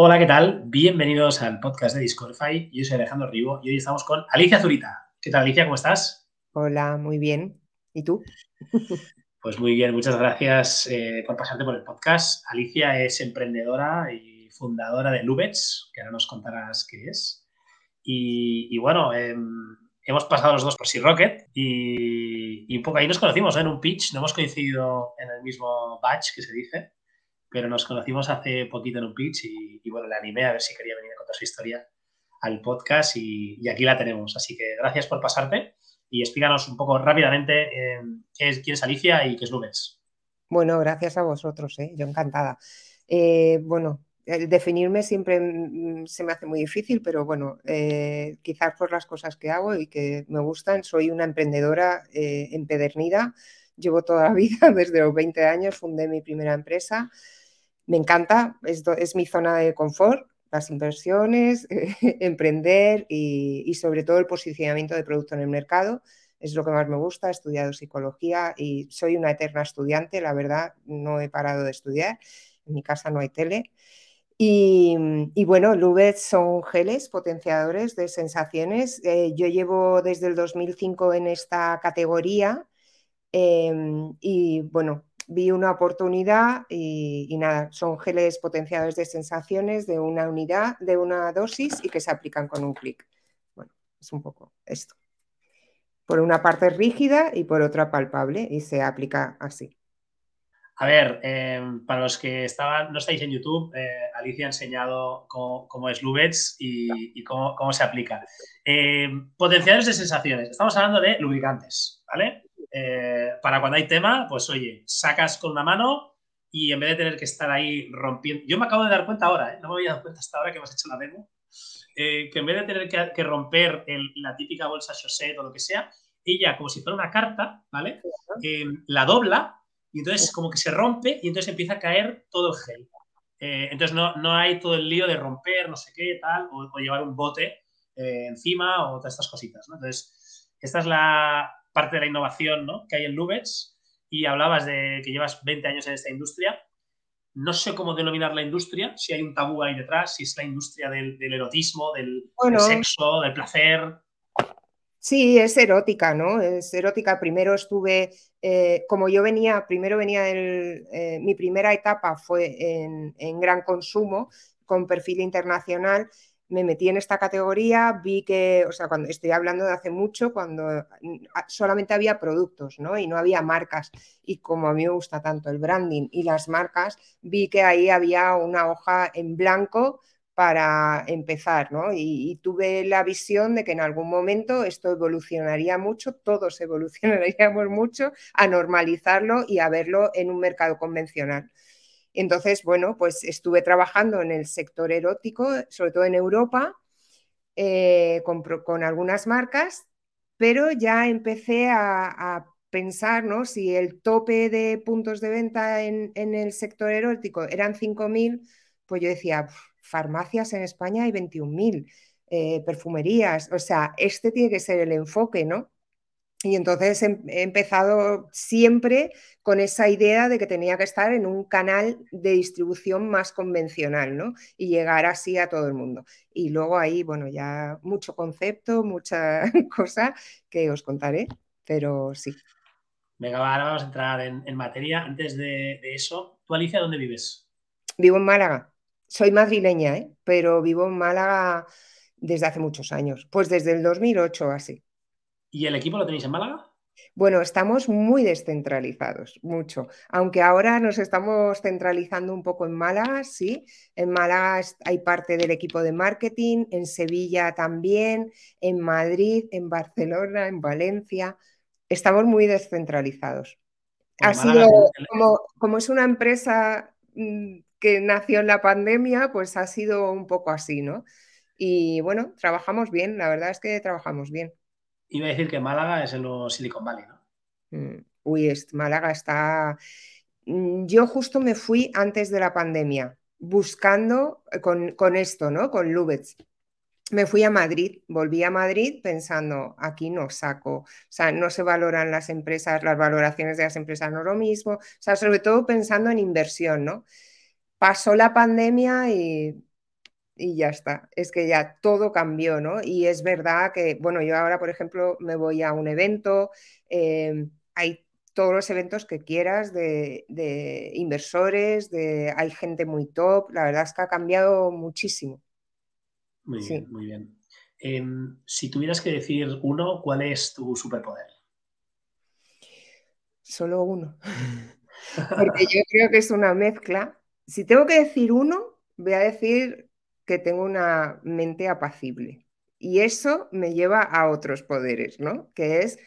Hola, ¿qué tal? Bienvenidos al podcast de Discordify. Yo soy Alejandro Rivo y hoy estamos con Alicia Zurita. ¿Qué tal, Alicia? ¿Cómo estás? Hola, muy bien. ¿Y tú? Pues muy bien, muchas gracias eh, por pasarte por el podcast. Alicia es emprendedora y fundadora de Lubets, que ahora nos contarás qué es. Y, bueno, em, hemos pasado los dos por Sea Rocket y, un poco ahí nos conocimos en un pitch, no hemos coincidido en el mismo batch que se dice, pero nos conocimos hace poquito en un pitch y, bueno, le animé a ver si quería venir a contar su historia al podcast y, aquí la tenemos. Así que gracias por pasarte y explícanos un poco rápidamente eh, qué es, quién es Alicia y qué es Lubes. Bueno, gracias a vosotros, ¿eh? yo encantada. Eh, bueno, definirme siempre mm, se me hace muy difícil, pero bueno, quizás por las cosas que hago y que me gustan, soy una emprendedora empedernida. Llevo toda la vida, desde los 20 años, fundé mi primera empresa me encanta, es mi zona de confort, las inversiones, emprender y, sobre todo el posicionamiento de producto en el mercado. Es lo que más me gusta, he estudiado psicología y soy una eterna estudiante, la verdad, no he parado de estudiar, en mi casa no hay tele. Y, bueno, Lubez son geles potenciadores de sensaciones. Eh, yo llevo desde el 2005 en esta categoría em, y bueno, vi una oportunidad y, nada, son geles potenciadores de sensaciones de una unidad, de una dosis y que se aplican con un clic. Bueno, es un poco esto. Por una parte rígida y por otra palpable y se aplica así. A ver, em, para los que estaban, no estáis en YouTube, eh, Alicia ha enseñado cómo, es Lubets y, cómo, se aplica. Em, potenciadores de sensaciones. Estamos hablando de lubricantes, ¿vale? Eh, para cuando hay tema, pues oye, sacas con una mano y en vez de tener que estar ahí rompiendo. Yo me acabo de dar cuenta ahora, ¿eh? no me había dado cuenta hasta ahora que hemos hecho la demo, eh, que en vez de tener que, romper la típica bolsa Chaussette o lo que sea, ella, como si fuera una carta, ¿vale? la dobla y entonces como que se rompe y entonces empieza a caer todo el gel. entonces no, no, hay todo el lío de romper, no sé qué, tal, o, o llevar un bote encima o todas estas cositas, ¿no? Entonces, esta es la, parte de la innovación que hay en Lubets y hablabas de que llevas 20 años en esta industria. No sé cómo denominar la industria, si hay un tabú ahí detrás, si es la industria del, erotismo, del, sexo, del placer. Sí, es erótica, ¿no? Es erótica. Primero estuve, eh, como yo venía, primero venía el, eh, mi primera etapa fue en, en, gran consumo con perfil internacional me metí en esta categoría, vi que, o sea, cuando estoy hablando de hace mucho, cuando solamente había productos, ¿no? Y no había marcas. Y como a mí me gusta tanto el branding y las marcas, vi que ahí había una hoja en blanco para empezar, ¿no? Y, y, tuve la visión de que en algún momento esto evolucionaría mucho, todos evolucionaríamos mucho a normalizarlo y a verlo en un mercado convencional. Entonces, bueno, pues estuve trabajando en el sector erótico, sobre todo en Europa, eh, con, algunas marcas, pero ya empecé a, pensar, ¿no? Si el tope de puntos de venta en, el sector erótico eran 5.000, pues yo decía, farmacias en España hay 21.000, eh, perfumerías, o sea, este tiene que ser el enfoque, ¿no? Y entonces he empezado siempre con esa idea de que tenía que estar en un canal de distribución más convencional, ¿no? Y llegar así a todo el mundo. Y luego ahí, bueno, ya mucho concepto, mucha cosa que os contaré, pero sí. Venga, ahora vamos a entrar en, materia. Antes de, eso, ¿tú, Alicia, dónde vives? Vivo en Málaga. Soy madrileña, ¿eh? pero vivo en Málaga desde hace muchos años, pues desde el 2008 así. ¿Y el equipo lo tenéis en Málaga? Bueno, estamos muy descentralizados, mucho. Aunque ahora nos estamos centralizando un poco en Málaga, sí. En Málaga hay parte del equipo de marketing, en Sevilla también, en Madrid, en Barcelona, en Valencia. Estamos muy descentralizados. ha sido, como, como es una empresa mm, que nació en la pandemia, pues ha sido un poco así, ¿no? Y bueno, trabajamos bien, la verdad es que trabajamos bien. Iba a decir que Málaga es en los Silicon Valley, ¿no? Mm, uy, Málaga está... Mm, yo justo me fui antes de la pandemia, buscando eh, con, esto, ¿no? Con Lubetz. Me fui a Madrid, volví a Madrid pensando, aquí no saco, o sea, no se valoran las empresas, las valoraciones de las empresas no es lo mismo, o sea, sobre todo pensando en inversión, ¿no? Pasó la pandemia y y ya está. Es que ya todo cambió, ¿no? Y es verdad que, bueno, yo ahora, por ejemplo, me voy a un evento, eh, hay todos los eventos que quieras de, inversores, de, hay gente muy top, la verdad es que ha cambiado muchísimo. Muy bien, muy bien. Em, si tuvieras que decir uno, ¿cuál es tu superpoder? Solo uno. Porque yo creo que es una mezcla. Si tengo que decir uno, voy a decir que tengo una mente apacible. Y eso me lleva a otros poderes, ¿no? Que es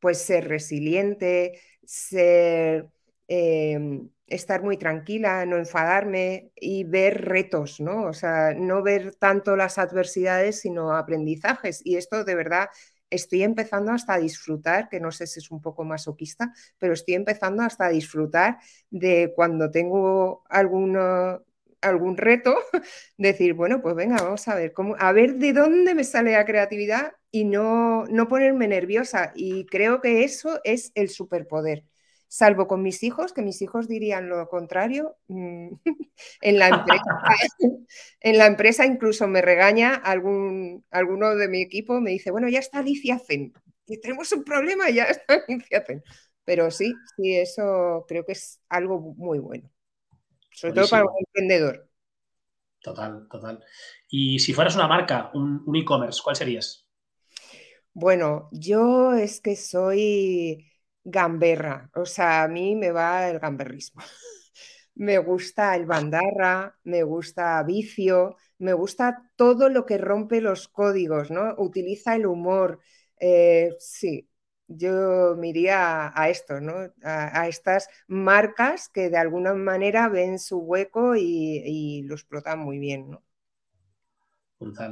pues ser resiliente, ser, em, estar muy tranquila, no enfadarme y ver retos, ¿no? O sea, no ver tanto las adversidades, sino aprendizajes. Y esto de verdad estoy empezando hasta a disfrutar, que no sé si es un poco masoquista, pero estoy empezando hasta a disfrutar de cuando tengo alguno, algún reto, decir, bueno, pues venga, vamos a ver, cómo, a ver de dónde me sale la creatividad y no, no ponerme nerviosa. Y creo que eso es el superpoder. Salvo con mis hijos, que mis hijos dirían lo contrario. Mm, en, la empresa, en la empresa incluso me regaña algún, alguno de mi equipo, me dice, bueno, ya está Alicia Zen, y tenemos un problema, ya está Alicia Zen. Pero sí, sí, eso creo que es algo muy bueno. Sobre todo para un emprendedor. Total, total. Y si fueras una marca, un, un e-commerce, ¿cuál serías? Bueno, yo es que soy gamberra, o sea, a mí me va el gamberrismo. me gusta el bandarra, me gusta vicio, me gusta todo lo que rompe los códigos, ¿no? Utiliza el humor. Eh, sí, yo me iría a, esto, ¿no? A, estas marcas que de alguna manera ven su hueco y, lo explotan muy bien, ¿no?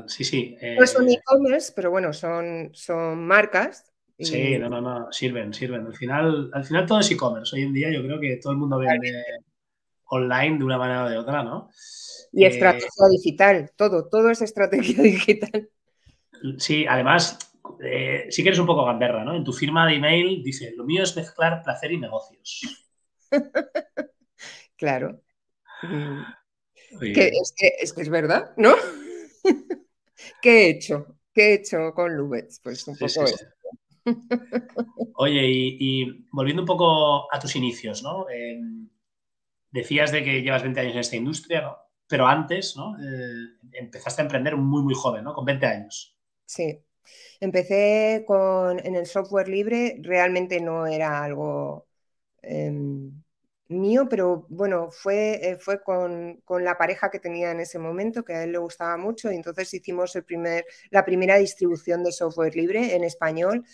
Sí, sí. No son eh, e-commerce, pero bueno, son, son marcas. Sí, no, no, no, sirven, sirven. Al final, al final todo es e-commerce. Hoy en día yo creo que todo el mundo vende online de una manera o de otra, ¿no? Y eh, estrategia digital, todo, todo es estrategia digital. Sí, además, eh, si quieres un poco gamberra, ¿no? En tu firma de email dice, lo mío es mezclar placer y negocios. claro. Mm. es, que, es, verdad, ¿no? ¿Qué he hecho? ¿Qué he hecho con Lubetz? Pues un poco eso. Oye, y, volviendo un poco a tus inicios, ¿no? Em, decías de que llevas 20 años en esta industria, ¿no? Pero antes, ¿no? Eh, empezaste a emprender muy, muy joven, ¿no? Con 20 años. Sí. Empecé con, en el software libre, realmente no era algo em, mío, pero bueno, fue, eh, fue con, la pareja que tenía en ese momento, que a él le gustaba mucho, y entonces hicimos el primer, la primera distribución de software libre en español.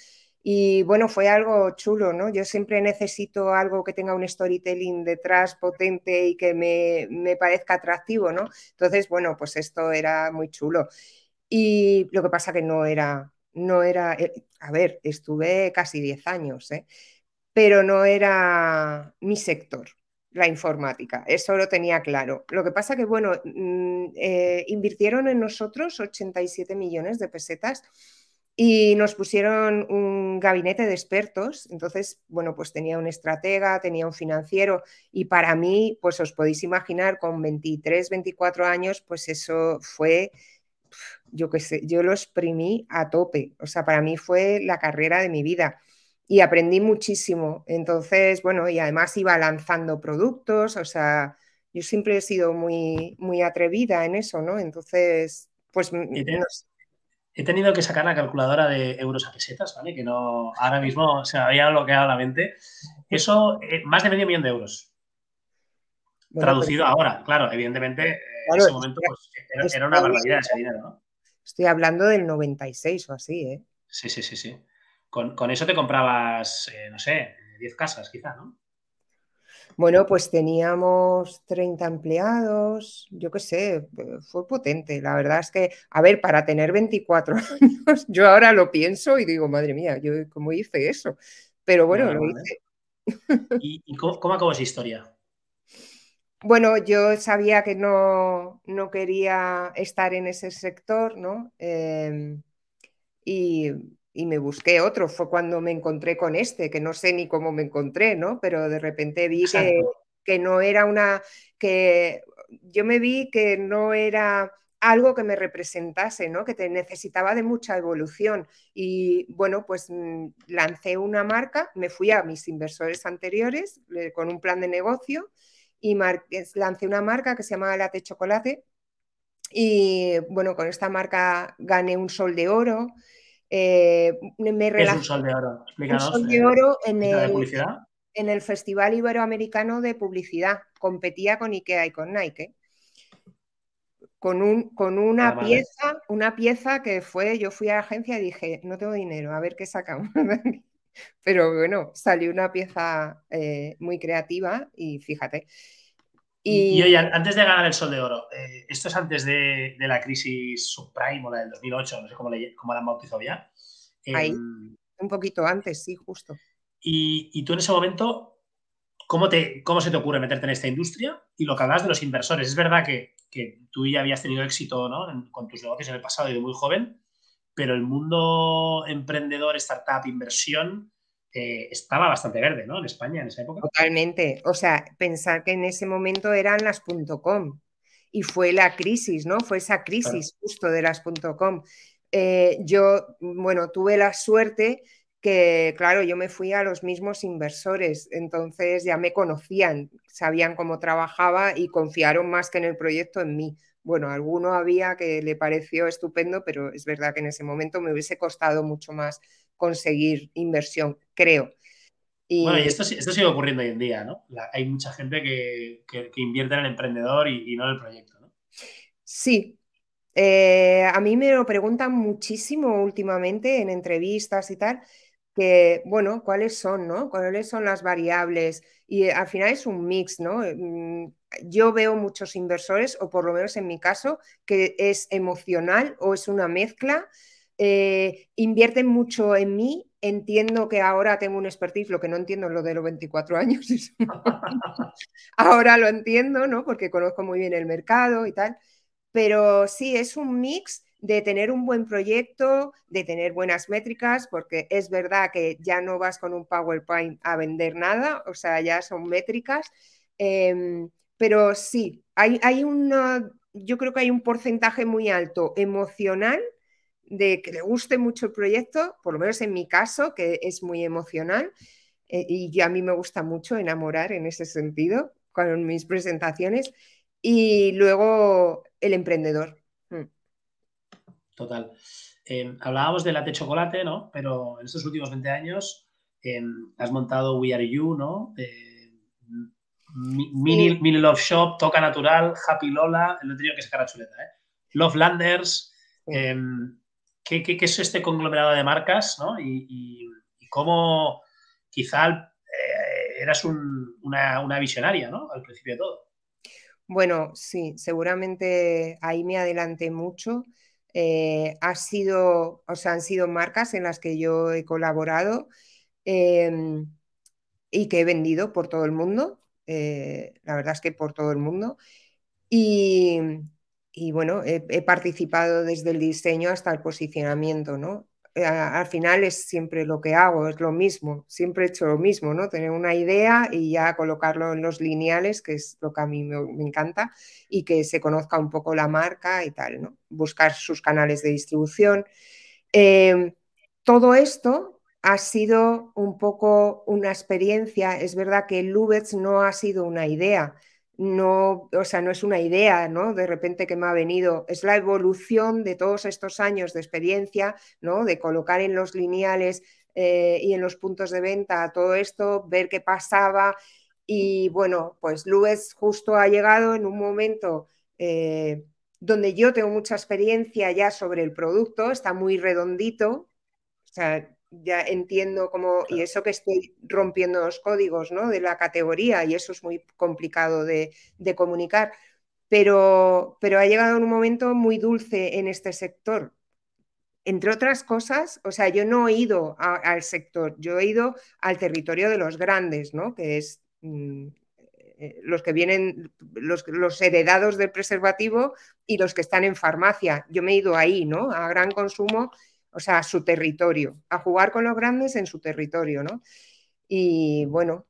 Y bueno, fue algo chulo, ¿no? Yo siempre necesito algo que tenga un storytelling detrás potente y que me, me parezca atractivo, ¿no? Entonces, bueno, pues esto era muy chulo. Y lo que pasa que no era, no era, eh, a ver, estuve casi 10 años, ¿eh? pero no era mi sector, la informática, eso lo tenía claro. Lo que pasa que, bueno, mm, eh, invirtieron en nosotros 87 millones de pesetas y nos pusieron un gabinete de expertos, entonces, bueno, pues tenía un estratega, tenía un financiero y para mí, pues os podéis imaginar, con 23, 24 años, pues eso fue, yo qué sé, yo lo exprimí a tope, o sea, para mí fue la carrera de mi vida y aprendí muchísimo. Entonces, bueno, y además iba lanzando productos, o sea, yo siempre he sido muy, muy atrevida en eso, ¿no? Entonces, pues... He tenido que sacar la calculadora de euros a pesetas, ¿vale? Que no, ahora mismo se me había bloqueado la mente. Eso, eh, más de medio millón de euros. Traducido ahora, claro, evidentemente, en ese momento pues, era, una barbaridad ese dinero, ¿no? Estoy hablando del 96 o así, ¿eh? Sí, sí, sí, sí. Con, con eso te comprabas, eh, no sé, 10 casas quizá, ¿no? Bueno, pues teníamos 30 empleados, yo qué sé, fue potente. La verdad es que, a ver, para tener 24 años, yo ahora lo pienso y digo, madre mía, yo cómo hice eso. Pero bueno, lo hice. ¿Y, cómo, acabó esa historia? Bueno, yo sabía que no, no quería estar en ese sector, ¿no? Em, y y me busqué otro. Fue cuando me encontré con este, que no sé ni cómo me encontré, ¿no? Pero de repente vi que, que, no era una, que yo me vi que no era algo que me representase, ¿no? que te necesitaba de mucha evolución. Y bueno, pues mm, lancé una marca, me fui a mis inversores anteriores con un plan de negocio y lancé una marca que se llama Latte Chocolate. Y bueno, con esta marca gané un sol de oro. Eh, me es un sol de oro? Explícanos. Un sol de eh, oro en el, en el Festival Iberoamericano de Publicidad. Competía con IKEA y con Nike con, un, con una ah, pieza, una pieza que fue, yo fui a la agencia y dije, no tengo dinero, a ver qué sacamos. Pero bueno, salió una pieza eh, muy creativa y fíjate. Y, oye, antes de ganar el sol de oro, eh, esto es antes de, la crisis subprime o la del 2008, no sé cómo, la han bautizado ya. Ahí, em, un poquito antes, sí, justo. Y, y, tú en ese momento, ¿cómo, te, ¿cómo se te ocurre meterte en esta industria? Y lo que hablas de los inversores, es verdad que que tú ya habías tenido éxito con tus negocios en el pasado y de muy joven, pero el mundo emprendedor, startup, inversión, eh, estaba bastante verde, ¿no? En España en esa época. Totalmente. O sea, pensar que en ese momento eran las .com y fue la crisis, ¿no? Fue esa crisis justo de las .com. Eh, yo, bueno, tuve la suerte que, claro, yo me fui a los mismos inversores, entonces ya me conocían, sabían cómo trabajaba y confiaron más que en el proyecto en mí. Bueno, alguno había que le pareció estupendo, pero es verdad que en ese momento me hubiese costado mucho más conseguir inversión, creo. Bueno, y esto, esto sigue ocurriendo hoy en día, ¿no? hay mucha gente que, invierte en el emprendedor y, no en el proyecto, ¿no? Sí, eh, a mí me lo preguntan muchísimo últimamente en entrevistas y tal, que, bueno, cuáles son, ¿no? ¿Cuáles son las variables? Y eh, al final es un mix, ¿no? Eh, mm, yo veo muchos inversores, o por lo menos en mi caso, que es emocional o es una mezcla. Eh, invierten mucho en mí. Entiendo que ahora tengo un expertise, lo que no entiendo es lo de los 24 años. ahora lo entiendo, ¿no? Porque conozco muy bien el mercado y tal. Pero sí, es un mix de tener un buen proyecto, de tener buenas métricas, porque es verdad que ya no vas con un PowerPoint a vender nada, o sea, ya son métricas, em, pero sí, hay, hay yo creo que hay un porcentaje muy alto emocional de que le guste mucho el proyecto, por lo menos en mi caso, que es muy emocional, eh, y a mí me gusta mucho enamorar en ese sentido con mis presentaciones, y luego el emprendedor Total. Em, hablábamos de latte chocolate, ¿no? Pero en estos últimos 20 años em, has montado We Are You, ¿no? mini, Love Shop, Toca Natural, Happy Lola, no he tenido que sacar la chuleta, ¿eh? Love Landers. Em, ¿qué, es este conglomerado de marcas, ¿no? Y, cómo quizá eh, eras una, una visionaria, ¿no? Al principio de todo. Bueno, sí, seguramente ahí me adelanté mucho. Eh, ha sido, o sea, han sido marcas en las que yo he colaborado em, y que he vendido por todo el mundo. Eh, la verdad es que por todo el mundo. Y, bueno, he, participado desde el diseño hasta el posicionamiento, ¿no? Eh, al final es siempre lo que hago, es lo mismo, siempre he hecho lo mismo, ¿no? Tener una idea y ya colocarlo en los lineales, que es lo que a mí me, encanta, y que se conozca un poco la marca y tal, ¿no? Buscar sus canales de distribución. Em, todo esto ha sido un poco una experiencia, es verdad que Lubetz no ha sido una idea, no, o sea, no es una idea, ¿no? De repente que me ha venido, es la evolución de todos estos años de experiencia, ¿no? De colocar en los lineales eh, y en los puntos de venta todo esto, ver qué pasaba y bueno, pues Luis justo ha llegado en un momento eh, donde yo tengo mucha experiencia ya sobre el producto, está muy redondito, ya entiendo cómo, y eso que estoy rompiendo los códigos ¿no? de la categoría, y eso es muy complicado de, comunicar, pero, pero ha llegado un momento muy dulce en este sector. Entre otras cosas, o sea, yo no he ido al sector, yo he ido al territorio de los grandes, ¿no? que es mm, eh, los que vienen, los, los, heredados del preservativo y los que están en farmacia. Yo me he ido ahí, ¿no? A gran consumo o sea, a su territorio, a jugar con los grandes en su territorio, ¿no? Y bueno,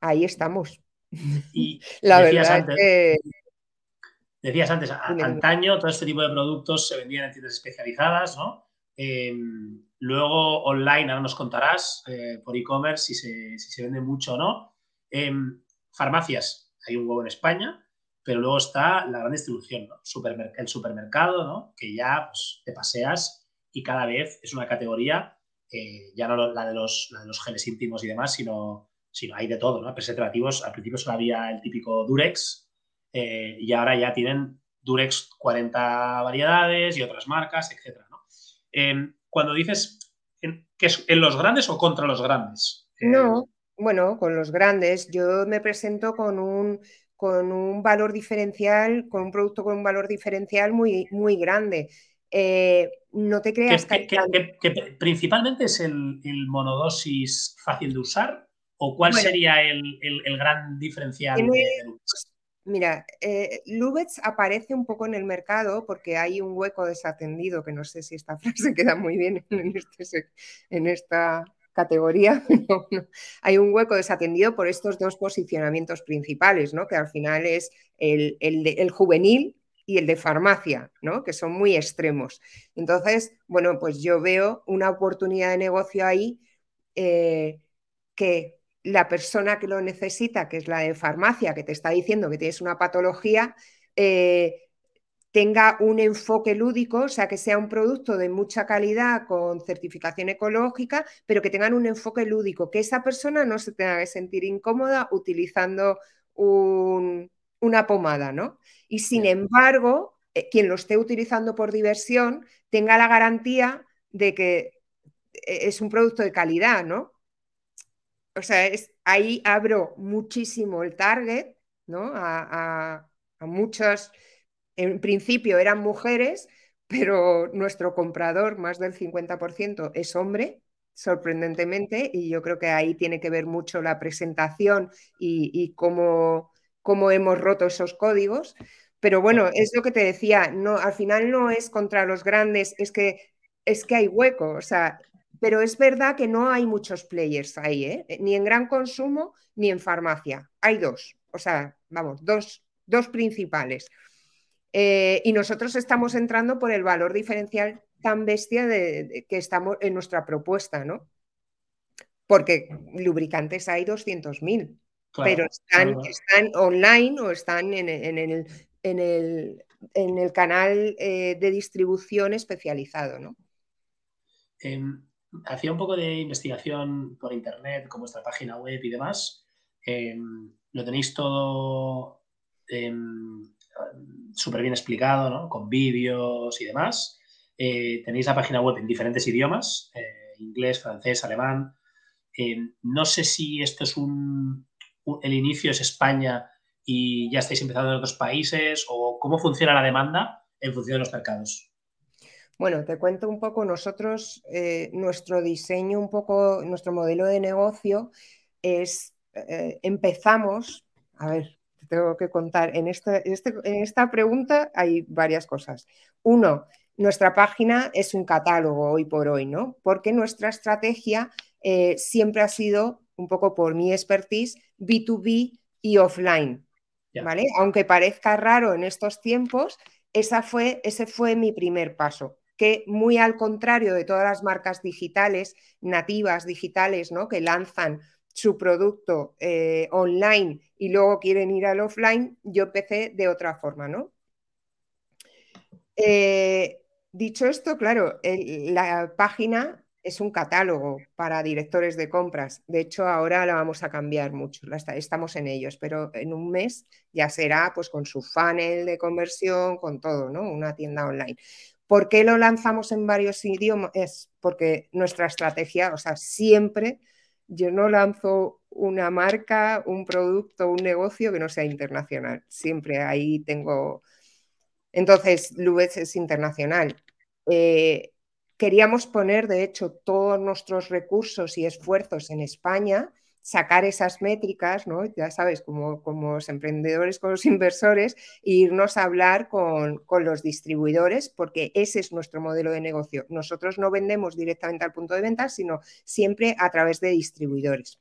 ahí estamos. Y la verdad que... decías antes, antaño todo este tipo de productos se vendían en tiendas especializadas, ¿no? Em, luego online, ahora nos contarás eh, por e-commerce si se, vende mucho o no. Em, farmacias, hay un huevo en España, pero luego está la gran distribución, ¿no? el supermercado, ¿no? que ya pues, te paseas y cada vez es una categoría, eh, ya no la de, los, de los geles íntimos y demás, sino, sino hay de todo, ¿no? Preservativos, al principio solo había el típico Durex eh, y ahora ya tienen Durex 40 variedades y otras marcas, etc. ¿no? Em, cuando dices que es en los grandes o contra los grandes. No, bueno, con los grandes. Yo me presento con un con un valor diferencial, con un producto con un valor diferencial muy, muy grande. Eh, no te creas que, principalmente es el, monodosis fácil de usar o cuál sería el, gran diferencial de, Mira, eh, Lubetz aparece un poco en el mercado porque hay un hueco desatendido, que no sé si esta frase queda muy bien en, este, en esta categoría, hay un hueco desatendido por estos dos posicionamientos principales, ¿no? que al final es el, el, juvenil y el de farmacia, ¿no? que son muy extremos. Entonces, bueno, pues yo veo una oportunidad de negocio ahí eh, que la persona que lo necesita, que es la de farmacia, que te está diciendo que tienes una patología, eh, tenga un enfoque lúdico, o sea, que sea un producto de mucha calidad con certificación ecológica, pero que tengan un enfoque lúdico, que esa persona no se tenga que sentir incómoda utilizando una pomada, ¿no? Y sin embargo, eh, quien lo esté utilizando por diversión tenga la garantía de que eh, es un producto de calidad, ¿no? O sea, es, ahí abro muchísimo el target, ¿no? A, a, a muchos en principio eran mujeres, pero nuestro comprador, más del 50%, es hombre, sorprendentemente, y yo creo que ahí tiene que ver mucho la presentación y, cómo, cómo, hemos roto esos códigos. Pero bueno, es lo que te decía, no, al final no es contra los grandes, es que, es que hay hueco, o sea, pero es verdad que no hay muchos players ahí, ¿eh? ni en gran consumo ni en farmacia. Hay dos, o sea, vamos, dos, dos principales. Eh, y nosotros estamos entrando por el valor diferencial tan bestia de, que estamos en nuestra propuesta, ¿no? Porque lubricantes hay 200.000, pero están, están, online o están en, el, en el, canal eh, de distribución especializado, ¿no? Em, hacía un poco de investigación por internet, con vuestra página web y demás. Em, lo tenéis todo em, súper bien explicado, ¿no? con vídeos y demás. Eh, tenéis la página web en diferentes idiomas, eh, inglés, francés, alemán. No sé si esto es un, el inicio es España y ya estáis empezando en otros países o cómo funciona la demanda en función de los mercados. Bueno, te cuento un poco, nosotros, nuestro diseño, un poco, nuestro modelo de negocio es, empezamos, a ver, tengo que contar. En esta, este, en esta pregunta hay varias cosas. Uno, nuestra página es un catálogo hoy por hoy, ¿no? Porque nuestra estrategia eh, siempre ha sido, un poco por mi expertise, B2B y offline, ¿vale? Aunque parezca raro en estos tiempos, esa fue, ese fue mi primer paso que muy al contrario de todas las marcas digitales, nativas digitales, ¿no? que lanzan su producto eh, online y luego quieren ir al offline, yo empecé de otra forma, ¿no? Eh, dicho esto, claro, la página es un catálogo para directores de compras. De hecho, ahora la vamos a cambiar mucho, estamos en ellos, pero en un mes ya será pues con su funnel de conversión, con todo, ¿no? Una tienda online. ¿Por qué lo lanzamos en varios idiomas? Es porque nuestra estrategia, o sea, siempre yo no lanzo una marca, un producto, un negocio que no sea internacional. Siempre ahí tengo... Entonces, Lubez es internacional. Eh, queríamos poner, de hecho, todos nuestros recursos y esfuerzos en España sacar esas métricas, ¿no? ya sabes, como, como los emprendedores con los inversores, e irnos a hablar con, los distribuidores, porque ese es nuestro modelo de negocio. Nosotros no vendemos directamente al punto de venta, sino siempre a través de distribuidores.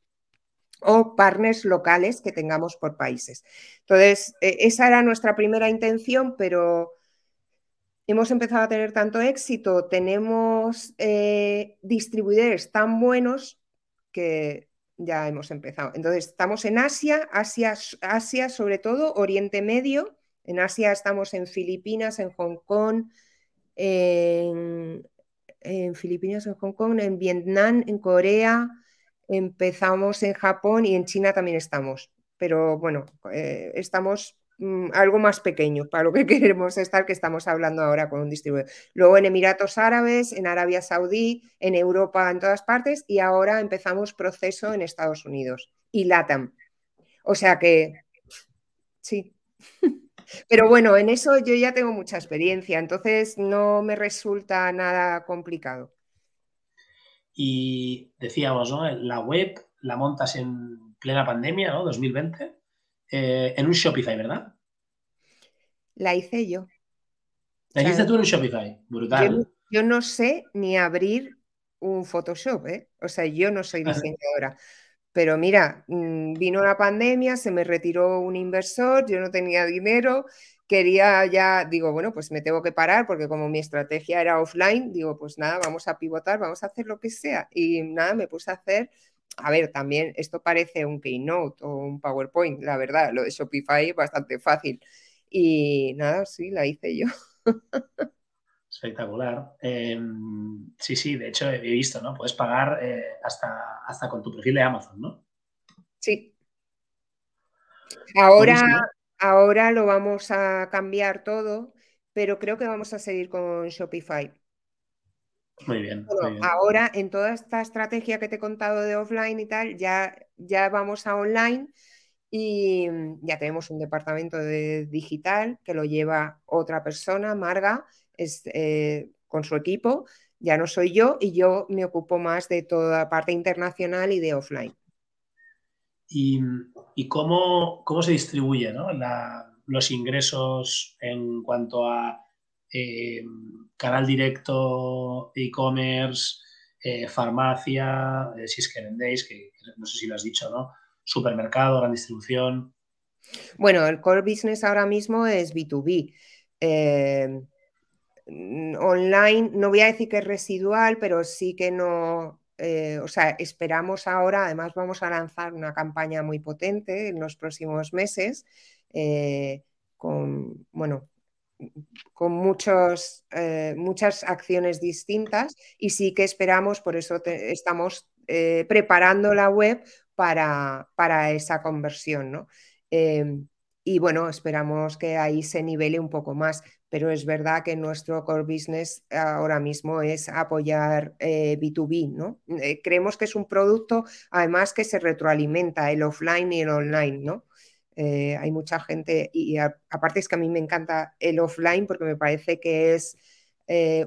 o partners locales que tengamos por países. Entonces, e, esa era nuestra primera intención, pero hemos empezado a tener tanto éxito, tenemos eh, distribuidores tan buenos que ya hemos empezado. Entonces, estamos en Asia, Asia, Asia sobre todo, Oriente Medio. En Asia estamos en Filipinas, en Hong Kong, en, Filipinas, en Hong Kong, en Vietnam, en Corea, empezamos en Japón y en China también estamos. Pero bueno, eh, estamos algo más pequeño para lo que queremos estar, que estamos hablando ahora con un distribuidor. Luego en Emiratos Árabes, en Arabia Saudí, en Europa, en todas partes, y ahora empezamos proceso en Estados Unidos y LATAM. O sea que, sí. Pero bueno, en eso yo ya tengo mucha experiencia, entonces no me resulta nada complicado. Y decíamos, ¿no? La web la montas en plena pandemia, ¿no? 2020, eh, en un Shopify, ¿verdad? La hice yo. La hiciste tú en un Shopify, brutal. Yo, no sé ni abrir un Photoshop, ¿eh? O sea, yo no soy diseñadora. Pero mira, mm, vino la pandemia, se me retiró un inversor, yo no tenía dinero quería ya, digo, bueno, pues me tengo que parar porque como mi estrategia era offline, digo, pues nada, vamos a pivotar, vamos a hacer lo que sea. Y nada, me puse a hacer, a ver, también esto parece un Keynote o un PowerPoint, la verdad, lo de Shopify es bastante fácil. Y nada, sí, la hice yo. Espectacular. Em, sí, sí, de hecho he visto, ¿no? Puedes pagar eh, hasta, hasta con tu perfil de Amazon, ¿no? Sí. Ahora, Ahora lo vamos a cambiar todo, pero creo que vamos a seguir con Shopify. Muy bien, Ahora, en toda esta estrategia que te he contado de offline y tal, ya, ya vamos a online y ya tenemos un departamento de digital que lo lleva otra persona, Marga, es, eh, con su equipo. Ya no soy yo y yo me ocupo más de toda la parte internacional y de offline y, cómo, cómo, se distribuye los ingresos en cuanto a eh, canal directo, e-commerce, eh, farmacia, eh, si es que vendéis, que no sé si lo has dicho, ¿no? Supermercado, gran distribución. Bueno, el core business ahora mismo es B2B. online, no voy a decir que es residual, pero sí que no, o sea, esperamos ahora, además vamos a lanzar una campaña muy potente en los próximos meses, con, bueno, con muchos, eh, muchas acciones distintas y sí que esperamos, por eso estamos preparando la web para, para esa conversión, ¿no? Em, y bueno, esperamos que ahí se nivele un poco más pero es verdad que nuestro core business ahora mismo es apoyar B2B, eh, ¿no? Eh, creemos que es un producto, además, que se retroalimenta el offline y el online, ¿no? Eh, hay mucha gente, y aparte es que a mí me encanta el offline porque me parece que es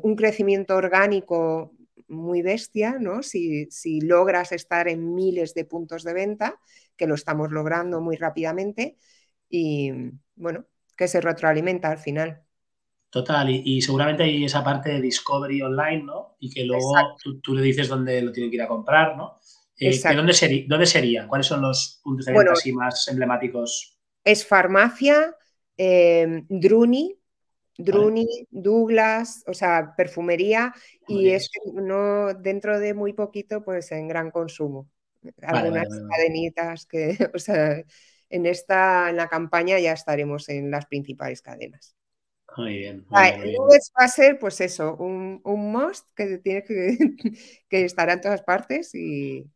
un crecimiento orgánico muy bestia, ¿no? Si, si logras estar en miles de puntos de venta, que lo estamos logrando muy rápidamente, y bueno, que se retroalimenta al final. Total, y, seguramente hay esa parte de discovery online, ¿no? Y que luego tú, le dices dónde lo tienen que ir a comprar, ¿no? Eh, dónde, sería, ¿Dónde sería? ¿Cuáles son los puntos de venta así más emblemáticos? Es farmacia, eh, Druni, Druni, Douglas, o sea, perfumería, y es no, dentro de muy poquito, pues en gran consumo. Algunas cadenitas que, o sea, en esta, en la campaña ya estaremos en las principales cadenas. Muy bien. va a ser, pues eso, un, un must que tiene que, que estará en todas partes y.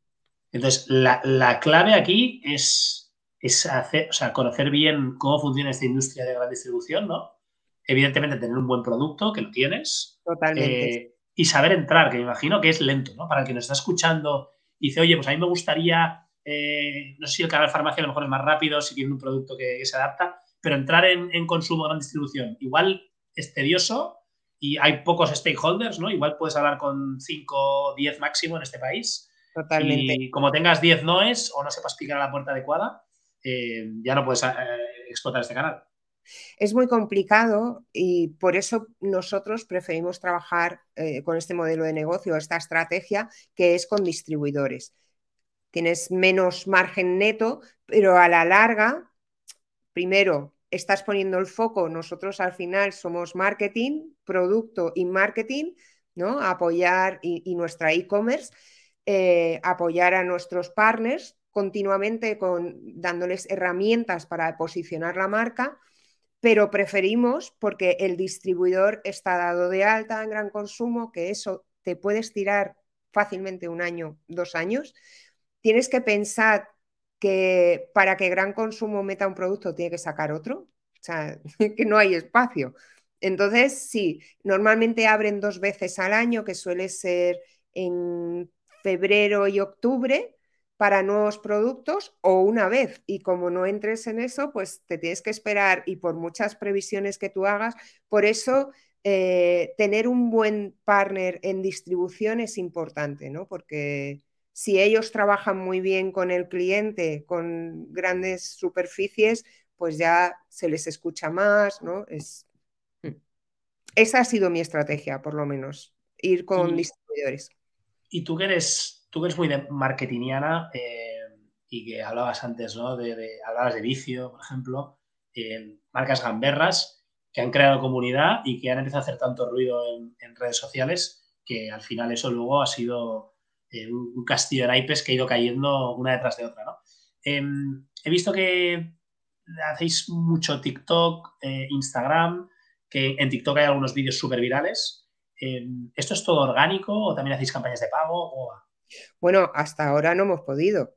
Entonces, la, clave aquí es, es hacer, o sea, conocer bien cómo funciona esta industria de gran distribución, ¿no? Evidentemente, tener un buen producto, que lo tienes. Totalmente. Eh, y saber entrar, que me imagino que es lento, ¿no? Para el que nos está escuchando y dice, oye, pues a mí me gustaría, eh, no sé si el canal farmacia a lo mejor es más rápido, si tiene un producto que se adapta, pero entrar en, consumo gran distribución igual es tedioso y hay pocos stakeholders, ¿no? Igual puedes hablar con 5 o 10 máximo en este país. Totalmente. Y como tengas 10 noes o no sepas picar a la puerta adecuada, eh, ya no puedes eh, explotar este canal. Es muy complicado y por eso nosotros preferimos trabajar eh, con este modelo de negocio, esta estrategia, que es con distribuidores. tienes menos margen neto, pero a la larga, primero, estás poniendo el foco, nosotros al final somos marketing, producto y marketing, ¿no? Apoyar y, nuestra e-commerce, eh, apoyar a nuestros partners continuamente con, dándoles herramientas para posicionar la marca, pero preferimos, porque el distribuidor está dado de alta en gran consumo, que eso te puedes tirar fácilmente un año, dos años, tienes que pensar que para que gran consumo meta un producto tiene que sacar otro, o sea, que no hay espacio. Entonces, sí, normalmente abren dos veces al año, que suele ser en febrero y octubre para nuevos productos o una vez. Y como no entres en eso, pues te tienes que esperar y por muchas previsiones que tú hagas, por eso eh, tener un buen partner en distribución es importante, ¿no? Porque si ellos trabajan muy bien con el cliente, con grandes superficies, pues ya se les escucha más, ¿no? Es, esa ha sido mi estrategia, por lo menos, ir con distribuidores. Y tú que eres, tú eres muy de marketingiana eh, y que hablabas antes, ¿no? De, hablabas de vicio, por ejemplo, eh, marcas gamberras que han creado comunidad y que han empezado a hacer tanto ruido en, redes sociales que al final eso luego ha sido eh, un, castillo de naipes que ha ido cayendo una detrás de otra, ¿no? Em, he visto que hacéis mucho TikTok, Instagram, que en TikTok hay algunos vídeos súper virales. ¿Esto es todo orgánico o también hacéis campañas de pago? Bueno, hasta ahora no hemos podido.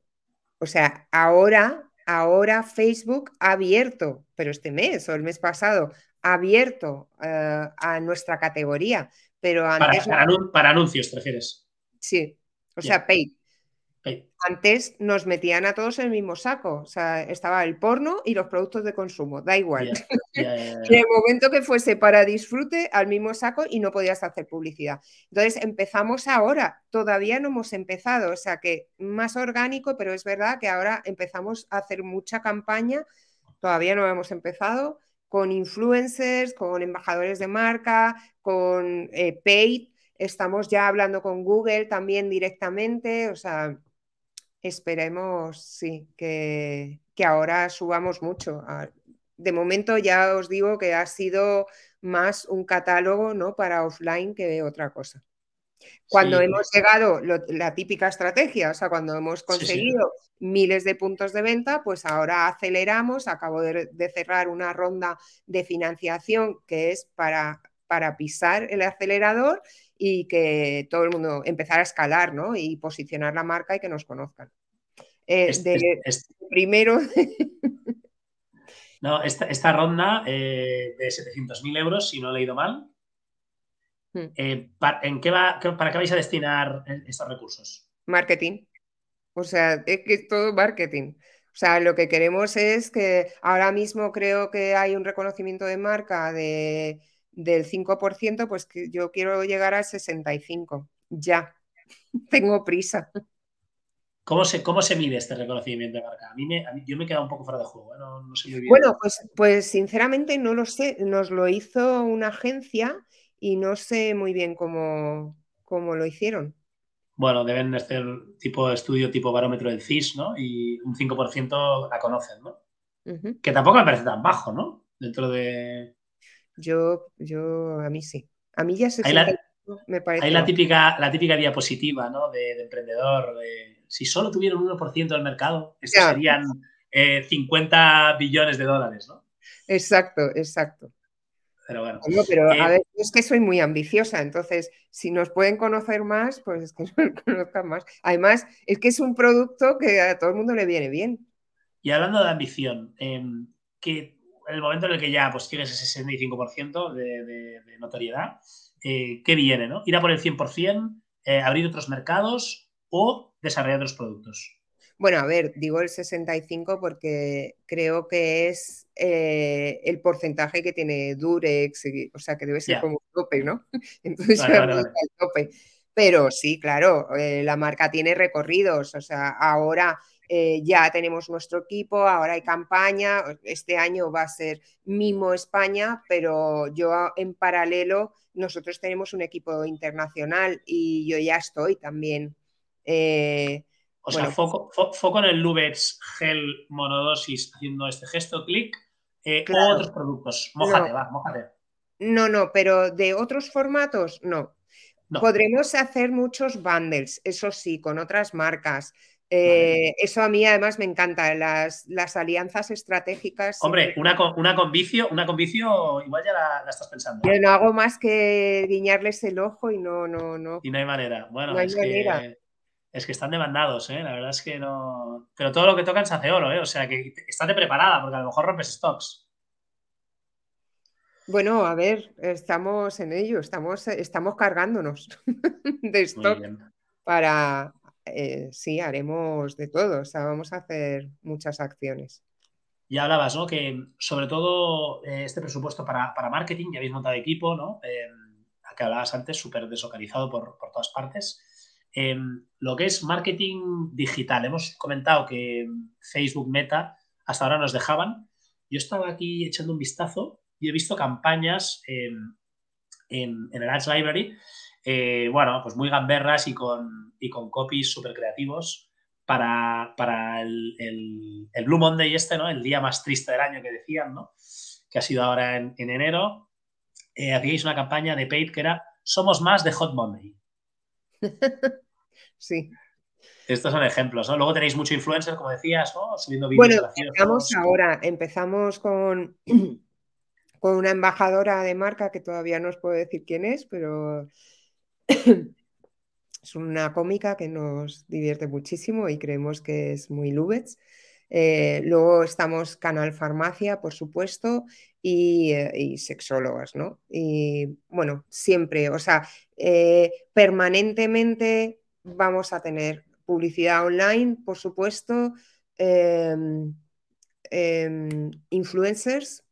O sea, ahora, ahora Facebook ha abierto, pero este mes o el mes pasado, ha abierto eh, a nuestra categoría. Pero antes para, anuncios, ¿te refieres? Sí, o sea, paid. Antes nos metían a todos en el mismo saco. O sea, estaba el porno y los productos de consumo, da igual. en el momento que fuese para disfrute, al mismo saco y no podías hacer publicidad. Entonces empezamos ahora, todavía no hemos empezado, o sea que más orgánico, pero es verdad que ahora empezamos a hacer mucha campaña, todavía no hemos empezado, con influencers, con embajadores de marca, con eh, paid. Estamos ya hablando con Google también directamente, o sea, Esperemos, sí, que, ahora subamos mucho. Ah, de momento ya os digo que ha sido más un catálogo ¿no? para offline que otra cosa. Cuando hemos llegado, la típica estrategia, o sea, cuando hemos conseguido miles de puntos de venta, pues ahora aceleramos. Acabo de, cerrar una ronda de financiación que es para, para pisar el acelerador y que todo el mundo empezar a escalar ¿no? y posicionar la marca y que nos conozcan. Eh, primero. no, esta, ronda eh, de 700.000 euros, si no he leído mal, hmm. eh, ¿en qué va, ¿para qué vais a destinar estos recursos? Marketing. O sea, es que es todo marketing. O sea, lo que queremos es que ahora mismo creo que hay un reconocimiento de marca de del 5%, pues que yo quiero llegar al 65%. Ya, tengo prisa. ¿Cómo se, ¿Cómo se mide este reconocimiento de marca? A mí, me, yo me he quedado un poco fuera de juego, ¿eh? no, sé muy bien. Bueno, pues, pues sinceramente no lo sé. Nos lo hizo una agencia y no sé muy bien cómo, cómo lo hicieron. Bueno, deben hacer tipo estudio, tipo barómetro del CIS, ¿no? Y un 5% la conocen, ¿no? Que tampoco me parece tan bajo, ¿no? Dentro de, yo, yo, a mí sí. A mí ya se me parece. Hay la típica, la típica diapositiva, ¿no? De, emprendedor. si solo tuviera un 1% del mercado, estos serían 50 eh, billones de dólares, ¿no? Exacto, exacto. Pero bueno. pero a eh, ver, es que soy muy ambiciosa, entonces, si nos pueden conocer más, pues es que nos conozcan más. Además, es que es un producto que a todo el mundo le viene bien. Y hablando de ambición, em, ¿qué, el momento en el que ya pues, tienes ese 65% de, notoriedad, eh, ¿qué viene? ¿no? ¿Ir a por el 100%, eh, abrir otros mercados o desarrollar otros productos? Bueno, a ver, digo el 65 porque creo que es eh, el porcentaje que tiene Durex, o sea, que debe ser como un tope, ¿no? Entonces, tope. Pero sí, claro, la marca tiene recorridos, o sea, ahora eh, ya tenemos nuestro equipo, ahora hay campaña, este año va a ser Mimo España, pero yo en paralelo, nosotros tenemos un equipo internacional y yo ya estoy también eh, O sea, foco, foco, en el Lubets Gel Monodosis haciendo este gesto, clic, eh, o otros productos. Mójate, va, mójate. No, no, pero de otros formatos, no. Podremos hacer muchos bundles, eso sí, con otras marcas. Eh, eso a mí además me encanta, las, las alianzas estratégicas. Hombre, una con, una con vicio, una con vicio igual ya la, estás pensando. Yo no hago más que guiñarles el ojo y no, no, no. Y no hay manera. Bueno, es que es que están demandados, ¿eh? La verdad es que no. Pero todo lo que tocan se hace oro, ¿eh? O sea que estate preparada, porque a lo mejor rompes stocks. Bueno, a ver, estamos en ello, estamos, estamos cargándonos de stock para. Eh, sí, haremos de todo, o sea, vamos a hacer muchas acciones. Ya hablabas, ¿no? Que sobre todo eh, este presupuesto para, marketing, ya habéis montado equipo, ¿no? Eh, que hablabas antes, súper deslocalizado por, por todas partes. Em, lo que es marketing digital, hemos comentado que Facebook Meta hasta ahora nos dejaban. Yo estaba aquí echando un vistazo y he visto campañas en, el Ads Library, eh, bueno, pues muy gamberras y con, y con copies súper creativos para, el, Blue Monday este, ¿no? El día más triste del año que decían, ¿no? Que ha sido ahora en, enero. Eh, hacíais una campaña de paid que era Somos más de Hot Monday. sí. Estos son ejemplos, ¿no? Luego tenéis mucho influencer, como decías, ¿no? Subiendo vídeos. Bueno, empezamos ahora, empezamos con, con una embajadora de marca que todavía no os puedo decir quién es, pero es una cómica que nos divierte muchísimo y creemos que es muy Lubets. Eh, luego estamos Canal Farmacia, por supuesto, y, eh, sexólogas, ¿no? Y bueno, siempre, o sea, eh, permanentemente vamos a tener publicidad online, por supuesto, em, em, influencers,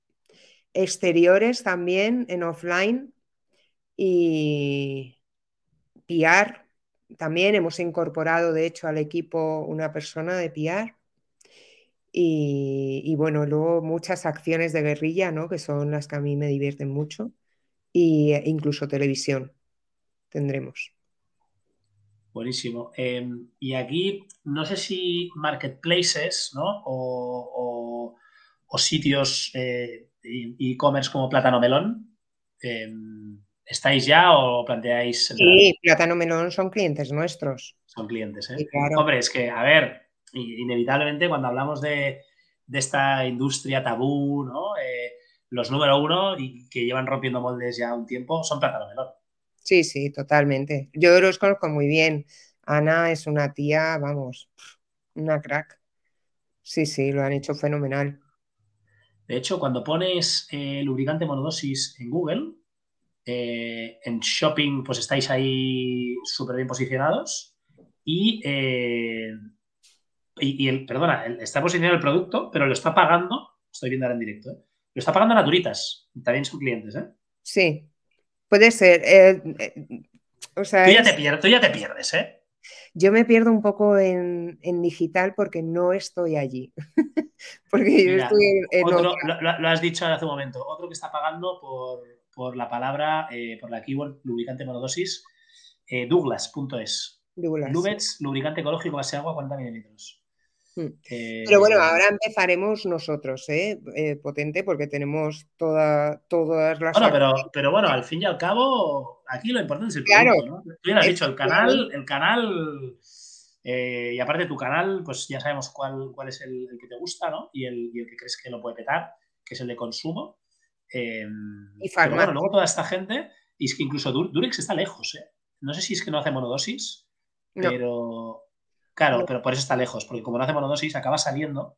exteriores también en offline y PR. También hemos incorporado, de hecho, al equipo una persona de PR. Y, bueno, luego muchas acciones de guerrilla, ¿no? Que son las que a mí me divierten mucho. Y, e incluso televisión tendremos. Buenísimo. Em, y aquí, no sé si marketplaces, ¿no? O, sitios eh, e-commerce como Plátano Melón. Em, ¿Estáis ya o planteáis? Sí, Plátano Melón son clientes nuestros. Son clientes, ¿eh? Hombre, es que, a ver, inevitablemente cuando hablamos de, esta industria tabú, ¿no? Eh, los número uno y que llevan rompiendo moldes ya un tiempo son Plátano Melón. Sí, sí, totalmente. Yo los conozco muy bien. Ana es una tía, vamos, una crack. Sí, sí, lo han hecho fenomenal. De hecho, cuando pones eh, lubricante monodosis en Google, eh, en shopping, pues estáis ahí súper bien posicionados. Y, eh, y, el, perdona, está posicionado el producto, pero lo está pagando, estoy viendo ahora en directo, lo está pagando Naturitas. También son clientes, ¿eh? Sí, Puede ser. Eh, eh, o sea, tú, ya te pierdes, ya te pierdes, ¿eh? Yo me pierdo un poco en, digital porque no estoy allí. porque yo estoy en. Otro, lo, has dicho hace un momento. Otro que está pagando por, la palabra, eh, por la keyword lubricante monodosis, Douglas.es. Douglas. lubricante ecológico base agua 40 mililitros. Hmm. Pero bueno, ahora empezaremos nosotros, ¿eh? ¿eh? potente, porque tenemos toda, todas las. Bueno, pero, pero bueno, al fin y al cabo, aquí lo importante es el producto, ¿no? Tú ya has dicho, el canal, el canal. Eh, y aparte tu canal, pues ya sabemos cuál, cuál es el, que te gusta, ¿no? Y el, y el, que crees que lo puede petar, que es el de consumo. Eh, y pero bueno, luego toda esta gente, y es que incluso Durex está lejos, ¿eh? No sé si es que no hace monodosis, pero Claro, pero por eso está lejos, porque como no hace monodosis, acaba saliendo,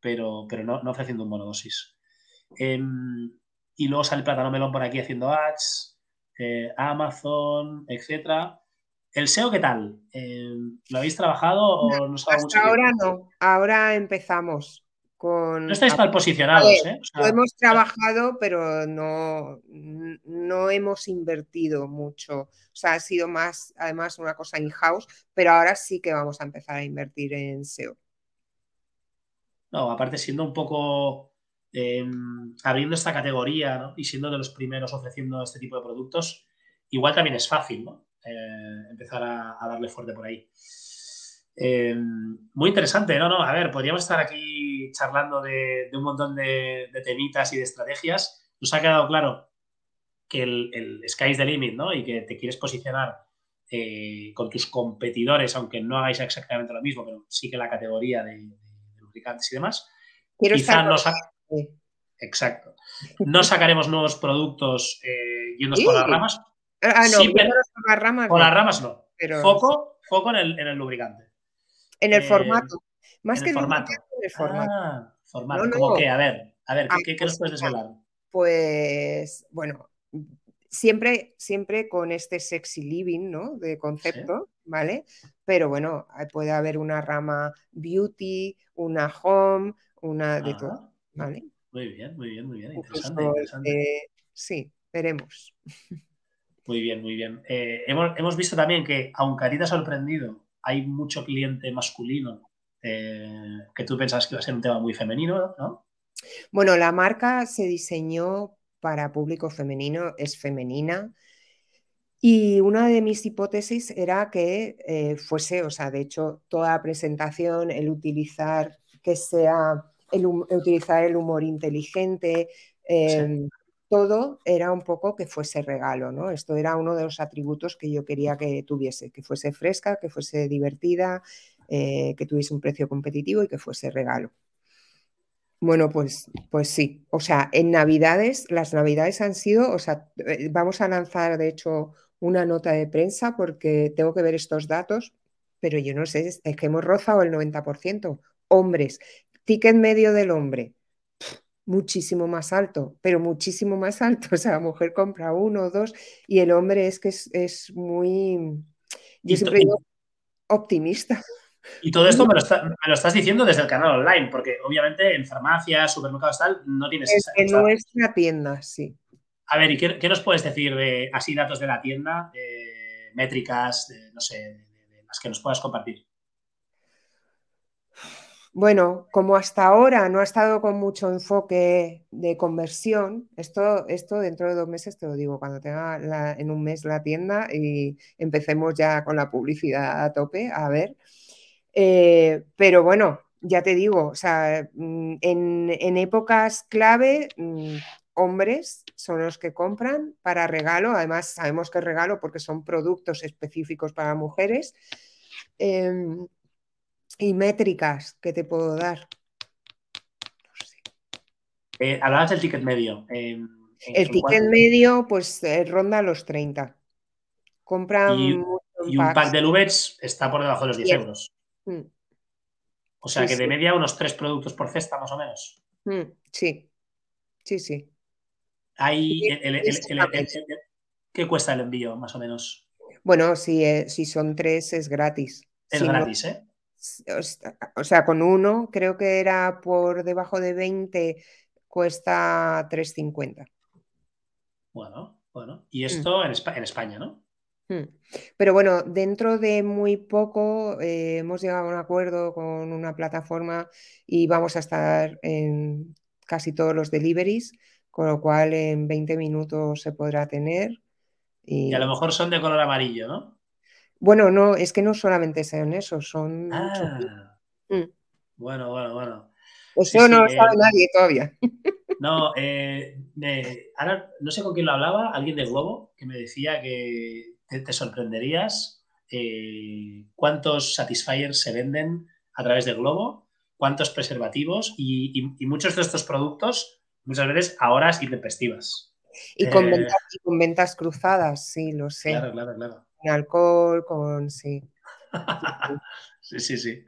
pero, pero no, ofreciendo un monodosis. Em, y luego sale Plátano Melón por aquí haciendo ads, eh, Amazon, etcétera. ¿El SEO qué tal? Em, ¿Lo habéis trabajado o no Hasta ahora no, ahora empezamos. Con... No estáis mal posicionados, ¿eh? lo hemos trabajado, pero no, no hemos invertido mucho. O sea, ha sido más, además, una cosa in-house, pero ahora sí que vamos a empezar a invertir en SEO. No, aparte siendo un poco em, abriendo esta categoría ¿no? y siendo de los primeros ofreciendo este tipo de productos, igual también es fácil, ¿no? Eh, empezar a, darle fuerte por ahí. Em, muy interesante, ¿no? no, A ver, podríamos estar aquí charlando de, un montón de, temitas y de estrategias. Nos ha quedado claro que el, el sky is the limit, ¿no? Y que te quieres posicionar eh, con tus competidores, aunque no hagáis exactamente lo mismo, pero sí que la categoría de, lubricantes y demás. Quiero Quizá no Exacto. No sacaremos nuevos productos eh, yendo por las ramas. Ah, no, por las ramas. Con las ramas no. Pero... Foco, foco en el, en el lubricante. En el eh, formato. Más que el formato. En el formato. Ah, formato. ¿Cómo que? A ver, a ver, ¿qué, ah, ¿qué, nos puedes desvelar? Pues, bueno, siempre, siempre con este sexy living, ¿no? De concepto, ¿vale? Pero bueno, puede haber una rama beauty, una home, una de todo, ¿vale? Muy bien, muy bien, muy bien. Interesante, interesante. sí, veremos. Muy bien, muy bien. Eh, hemos, hemos, visto también que, aunque a ti te ha sorprendido, hay mucho cliente masculino eh, que tú pensabas que iba a ser un tema muy femenino, ¿no? Bueno, la marca se diseñó para público femenino, es femenina. Y una de mis hipótesis era que eh, fuese, o sea, de hecho, toda la presentación, el utilizar que sea, el, utilizar el humor inteligente, em, todo era un poco que fuese regalo, ¿no? Esto era uno de los atributos que yo quería que tuviese, que fuese fresca, que fuese divertida, eh, que tuviese un precio competitivo y que fuese regalo. Bueno, pues, pues sí. O sea, en Navidades, las Navidades han sido, o sea, eh, vamos a lanzar, de hecho, una nota de prensa porque tengo que ver estos datos, pero yo no sé, es que hemos rozado el 90%. Hombres, ticket medio del hombre, muchísimo más alto, pero muchísimo más alto. O sea, la mujer compra uno o dos y el hombre es que es, muy, yo siempre digo, optimista. Y todo esto me lo, estás diciendo desde el canal online, porque obviamente en farmacias, supermercados, tal, no tienes esa. En nuestra tienda, sí. A ver, ¿y qué, nos puedes decir de así datos de la tienda, métricas, no sé, de las que nos puedas compartir? Bueno, como hasta ahora no ha estado con mucho enfoque de conversión, esto, esto dentro de dos meses te lo digo, cuando tenga en un mes la tienda y empecemos ya con la publicidad a tope, a ver. Eh, pero bueno, ya te digo, o sea, mm, en, épocas clave, mm, hombres son los que compran para regalo, además sabemos que es regalo porque son productos específicos para mujeres. Em, y métricas que te puedo dar. Eh, hablabas del ticket medio. el ticket medio, pues eh, ronda los 30. Compran. Y, un pack de Lubets está por debajo de los 10 euros. Mm. O sea que de media unos 3 productos por cesta, más o menos. Mm, sí. Sí, sí. ¿Qué cuesta el envío, más o menos? Bueno, si, eh, si son tres es gratis. Es gratis, ¿eh? O sea, con uno creo que era por debajo de 20, cuesta 3,50. Bueno, bueno. Y mm. esto en, España, ¿no? Mm. Pero bueno, dentro de muy poco eh, hemos llegado a un acuerdo con una plataforma y vamos a estar en casi todos los deliveries, con lo cual en 20 minutos se podrá tener. y a lo mejor son de color amarillo, ¿no? Bueno, no, es que no solamente sean esos, son. Ah. Mm. Bueno, bueno, bueno. Eso no lo sabe eh, nadie todavía. No, eh, ahora no sé con quién lo hablaba, alguien de Globo, que me decía que te, sorprenderías eh, cuántos Satisfyers se venden a través de Globo, cuántos preservativos y, muchos de estos productos muchas veces a horas intempestivas. Y con, ventas, y con ventas cruzadas, sí, lo sé. Claro, claro, claro alcohol, con sí. sí, sí, sí.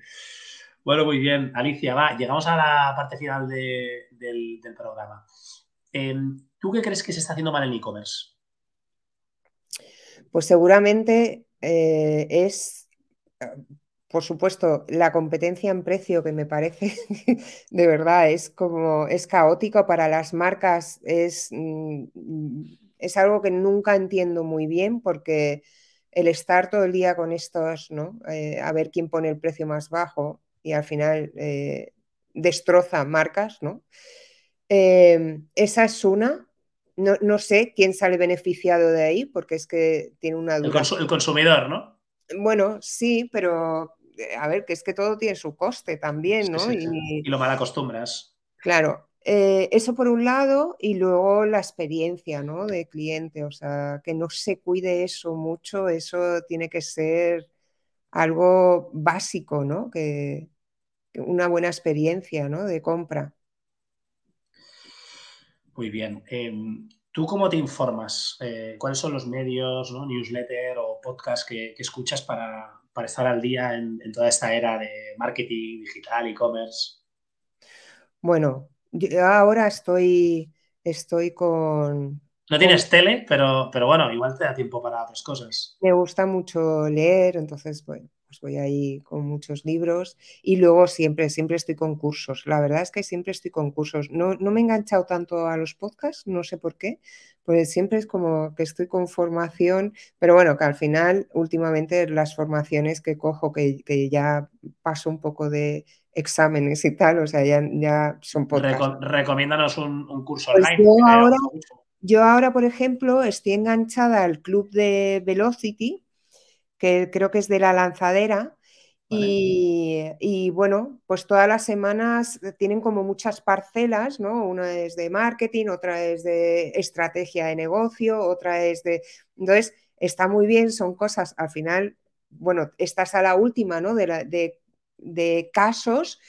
Bueno, muy bien, Alicia, va, llegamos a la parte final del, programa. Em, ¿Tú qué crees que se está haciendo mal en e-commerce? Pues seguramente eh, es, por supuesto, la competencia en precio que me parece de verdad es como es caótico para las marcas, es, mm, es algo que nunca entiendo muy bien porque el estar todo el día con estos, ¿no? Eh, a ver quién pone el precio más bajo y al final eh, destroza marcas, ¿no? Em, esa es una. No, sé quién sale beneficiado de ahí, porque es que tiene una duda. El, consumidor, ¿no? Bueno, sí, pero a ver, que es que todo tiene su coste también, ¿no? y, lo mal acostumbras. Claro, eh, eso por un lado y luego la experiencia, ¿no? De cliente, o sea, que no se cuide eso mucho, eso tiene que ser algo básico, ¿no? Que, una buena experiencia, ¿no? De compra. Muy bien. Em, ¿Tú cómo te informas? Eh, ¿Cuáles son los medios, newsletter o podcast que, escuchas para, estar al día en, toda esta era de marketing digital, e-commerce? Bueno, yo ahora estoy, estoy con... No tienes tele, pero, pero bueno, igual te da tiempo para otras cosas. Me gusta mucho leer, entonces, bueno, pues voy ahí con muchos libros y luego siempre, siempre estoy con cursos. La verdad es que siempre estoy con cursos. No, me he enganchado tanto a los podcasts, no sé por qué, pues siempre es como que estoy con formación, pero bueno, que al final últimamente las formaciones que cojo, que, ya paso un poco de exámenes y tal, o sea, ya, ya son podcasts. recomiéndanos un, curso pues online. Yo ahora, yo ahora, por ejemplo, estoy enganchada al club de Velocity, que creo que es de la lanzadera. Y, bueno, pues todas las semanas tienen como muchas parcelas, ¿no? Una es de marketing, otra es de estrategia de negocio, otra es de... Entonces, está muy bien, son cosas, al final, bueno, estás a la última, ¿no? De, de, casos,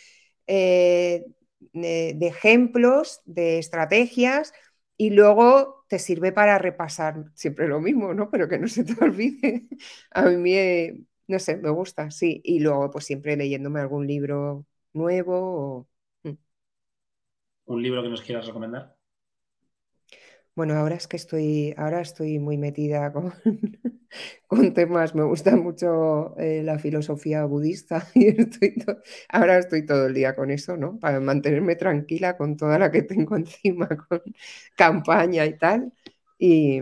eh, de, ejemplos, de estrategias, y luego te sirve para repasar siempre lo mismo, ¿no? Pero que no se te olvide. A mí, no sé, me gusta, sí. Y luego, pues siempre leyéndome algún libro nuevo. Mm. ¿Un libro que nos quieras recomendar? Bueno, ahora es que estoy, ahora estoy muy metida con, con temas, me gusta mucho eh, la filosofía budista y estoy ahora estoy todo el día con eso, ¿no? Para mantenerme tranquila con toda la que tengo encima, con campaña y tal. Y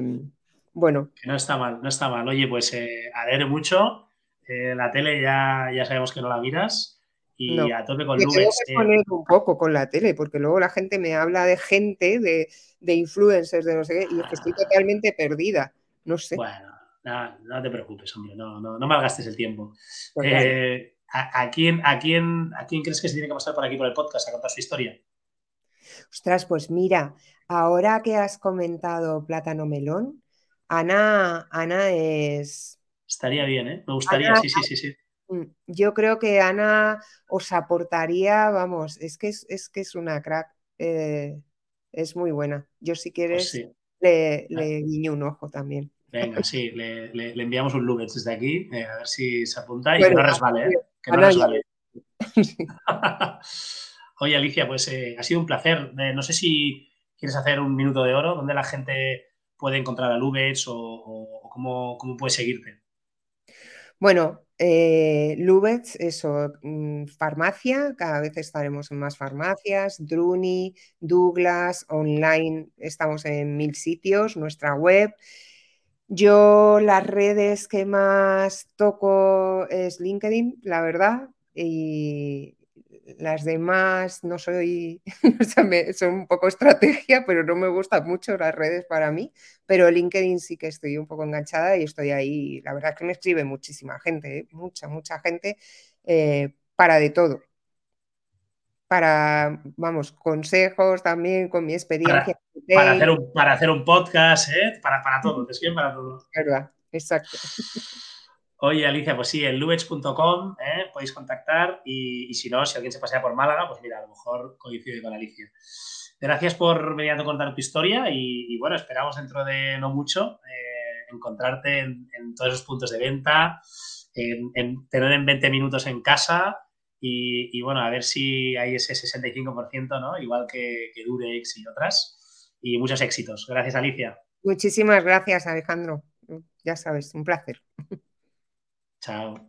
bueno. no está mal, no está mal. Oye, pues eh, a leer mucho, eh, la tele ya, ya sabemos que no la miras y a tope con nubes. Tengo que poner un poco con la tele, porque luego la gente me habla de gente, de, de influencers, de no sé qué, y es que estoy totalmente perdida. No sé. Bueno, no, te preocupes, hombre, no, no, no malgastes el tiempo. Pues eh, ¿a, quién, a, quién, ¿A quién crees que se tiene que pasar por aquí por el podcast a contar su historia? Ostras, pues mira, ahora que has comentado Plátano Melón, Ana, Ana es. Estaría bien, ¿eh? Me gustaría, sí, sí, sí, sí. Mm, yo creo que Ana os aportaría, vamos, es que es, que es una crack, eh, es muy buena. Yo si pues quieres le, le, guiño un ojo también. Venga, sí, le, enviamos un Lubets desde aquí, eh, a ver si se apunta y que no resbale, ¿eh? Que no resbale. Oye, Alicia, pues ha sido un placer. no sé si quieres hacer un minuto de oro, donde la gente puede encontrar a Lubets o, cómo, cómo puede seguirte. Bueno, eh, Lubetz, eso, mm, farmacia, cada vez estaremos en más farmacias, Druni, Douglas, online, estamos en mil sitios, nuestra web. Yo las redes que más toco es LinkedIn, la verdad, y las demás no soy, son un poco estrategia, pero no me gustan mucho las redes para mí, pero LinkedIn sí que estoy un poco enganchada y estoy ahí. La verdad es que me escribe muchísima gente, ¿eh? mucha, mucha gente, eh, para de todo. Para, vamos, consejos también con mi experiencia. Para, hacer, un, para hacer un podcast, ¿eh? para, para todo, te escriben para todo. Verdad, exacto. Oye, Alicia, pues sí, en lubech.com ¿eh? podéis contactar y, si no, si alguien se pasea por Málaga, pues mira, a lo mejor coincide con Alicia. Gracias por venir a contar tu historia y, bueno, esperamos dentro de no mucho eh, encontrarte en, todos esos puntos de venta, en, tener en 20 minutos en casa y, bueno, a ver si hay ese 65%, ¿no? Igual que, que Durex y otras. Y muchos éxitos. Gracias, Alicia. Muchísimas gracias, Alejandro. Ya sabes, un placer. Chao.